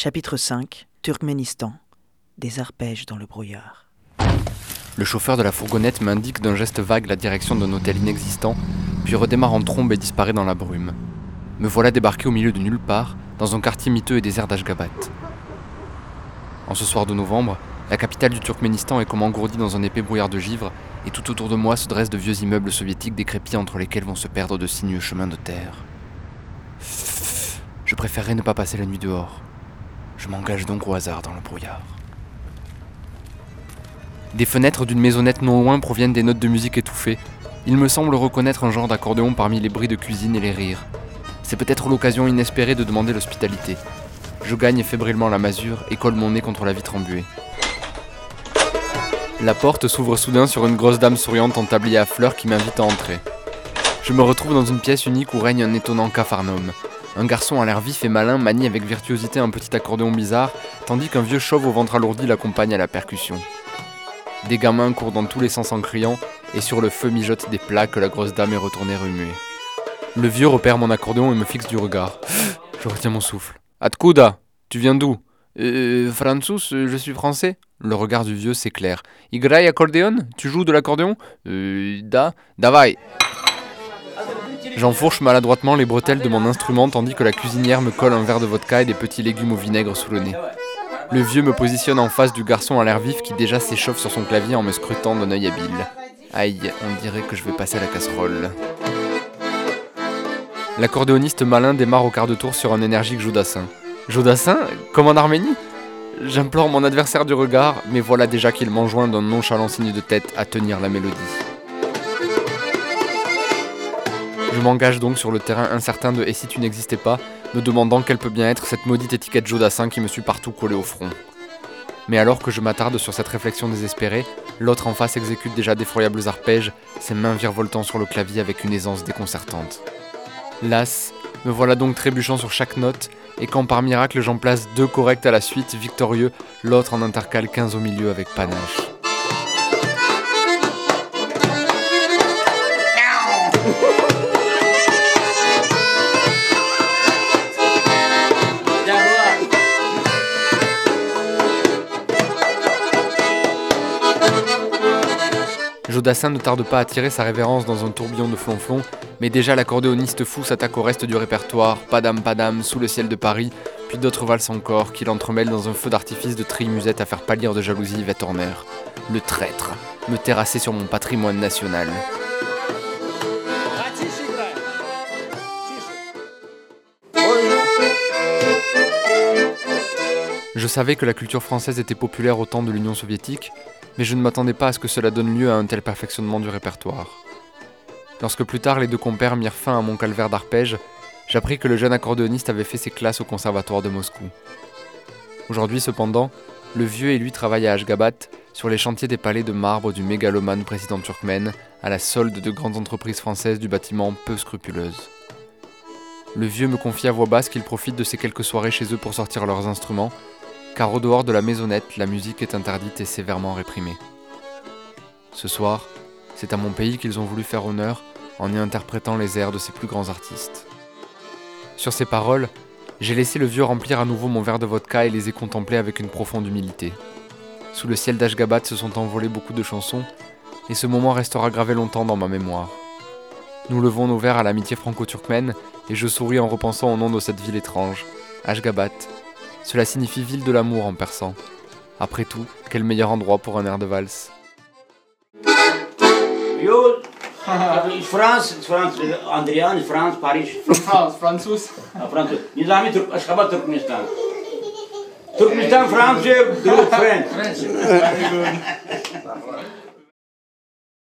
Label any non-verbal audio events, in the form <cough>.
Chapitre 5 Turkménistan Des arpèges dans le brouillard. Le chauffeur de la fourgonnette m'indique d'un geste vague la direction d'un hôtel inexistant, puis redémarre en trombe et disparaît dans la brume. Me voilà débarqué au milieu de nulle part, dans un quartier miteux et désert d'Ashgabat. En ce soir de novembre, la capitale du Turkménistan est comme engourdie dans un épais brouillard de givre, et tout autour de moi se dressent de vieux immeubles soviétiques décrépits entre lesquels vont se perdre de sinueux chemins de terre. Je préférerais ne pas passer la nuit dehors. Je m'engage donc au hasard dans le brouillard. Des fenêtres d'une maisonnette non loin proviennent des notes de musique étouffées. Il me semble reconnaître un genre d'accordéon parmi les bruits de cuisine et les rires. C'est peut-être l'occasion inespérée de demander l'hospitalité. Je gagne fébrilement la masure et colle mon nez contre la vitre embuée. La porte s'ouvre soudain sur une grosse dame souriante en tablier à fleurs qui m'invite à entrer. Je me retrouve dans une pièce unique où règne un étonnant capharnaüm. Un garçon à l'air vif et malin manie avec virtuosité un petit accordéon bizarre, tandis qu'un vieux chauve au ventre alourdi l'accompagne à la percussion. Des gamins courent dans tous les sens en criant, et sur le feu mijotent des plats que la grosse dame est retournée remuer. Le vieux repère mon accordéon et me fixe du regard. <gasps> Je retiens mon souffle. Atkuda, tu viens d'où? Euh, Francis, je suis français. Le regard du vieux s'éclaire. Igrai accordéon Tu joues de l'accordéon? Euh, da, davai. J'enfourche maladroitement les bretelles de mon instrument tandis que la cuisinière me colle un verre de vodka et des petits légumes au vinaigre sous le nez. Le vieux me positionne en face du garçon à l'air vif qui déjà s'échauffe sur son clavier en me scrutant d'un œil habile. Aïe, on dirait que je vais passer à la casserole. L'accordéoniste malin démarre au quart de tour sur un énergique Jodassin. Jodassin Comme en Arménie? J'implore mon adversaire du regard, mais voilà déjà qu'il m'enjoint d'un nonchalant signe de tête à tenir la mélodie. Je m'engage donc sur le terrain incertain de Et si tu n'existais pas, me demandant quelle peut bien être cette maudite étiquette Jodassin qui me suit partout collée au front. Mais alors que je m'attarde sur cette réflexion désespérée, l'autre en face exécute déjà d'effroyables arpèges, ses mains virevoltant sur le clavier avec une aisance déconcertante. Las, me voilà donc trébuchant sur chaque note, et quand par miracle j'en place deux corrects à la suite, victorieux, l'autre en intercale 15 au milieu avec panache. <laughs> Jodassin ne tarde pas à tirer sa révérence dans un tourbillon de flonflon, mais déjà l'accordéoniste fou s'attaque au reste du répertoire, Padam Padam, Sous le ciel de Paris, puis d'autres valses encore, qu'il entremêle dans un feu d'artifice de tri-musette à faire pâlir de jalousie Yvette Horner. Le traître, me terrasser sur mon patrimoine national. Je savais que la culture française était populaire au temps de l'Union soviétique, mais je ne m'attendais pas à ce que cela donne lieu à un tel perfectionnement du répertoire. Lorsque plus tard les deux compères mirent fin à mon calvaire d'arpège, j'appris que le jeune accordéoniste avait fait ses classes au conservatoire de Moscou. Aujourd'hui cependant, le vieux et lui travaillent à Ashgabat, sur les chantiers des palais de marbre du mégalomane président turkmène, à la solde de grandes entreprises françaises du bâtiment peu scrupuleuses. Le vieux me confie à voix basse qu'il profite de ces quelques soirées chez eux pour sortir leurs instruments, car au dehors de la maisonnette, la musique est interdite et sévèrement réprimée. Ce soir, c'est à mon pays qu'ils ont voulu faire honneur en y interprétant les airs de ses plus grands artistes. Sur ces paroles, j'ai laissé le vieux remplir à nouveau mon verre de vodka et les ai contemplés avec une profonde humilité. Sous le ciel d'Ashgabat se sont envolées beaucoup de chansons, et ce moment restera gravé longtemps dans ma mémoire. Nous levons nos verres à l'amitié franco-turkmène, et je souris en repensant au nom de cette ville étrange, Ashgabat, cela signifie ville de l'amour en persan. Après tout, quel meilleur endroit pour un air de valse? Yo, France, France, Andrian, France, Paris. France, Franzus. France. Nizami Ashgabat, Turkmenistan. Turkmenistan, France, French.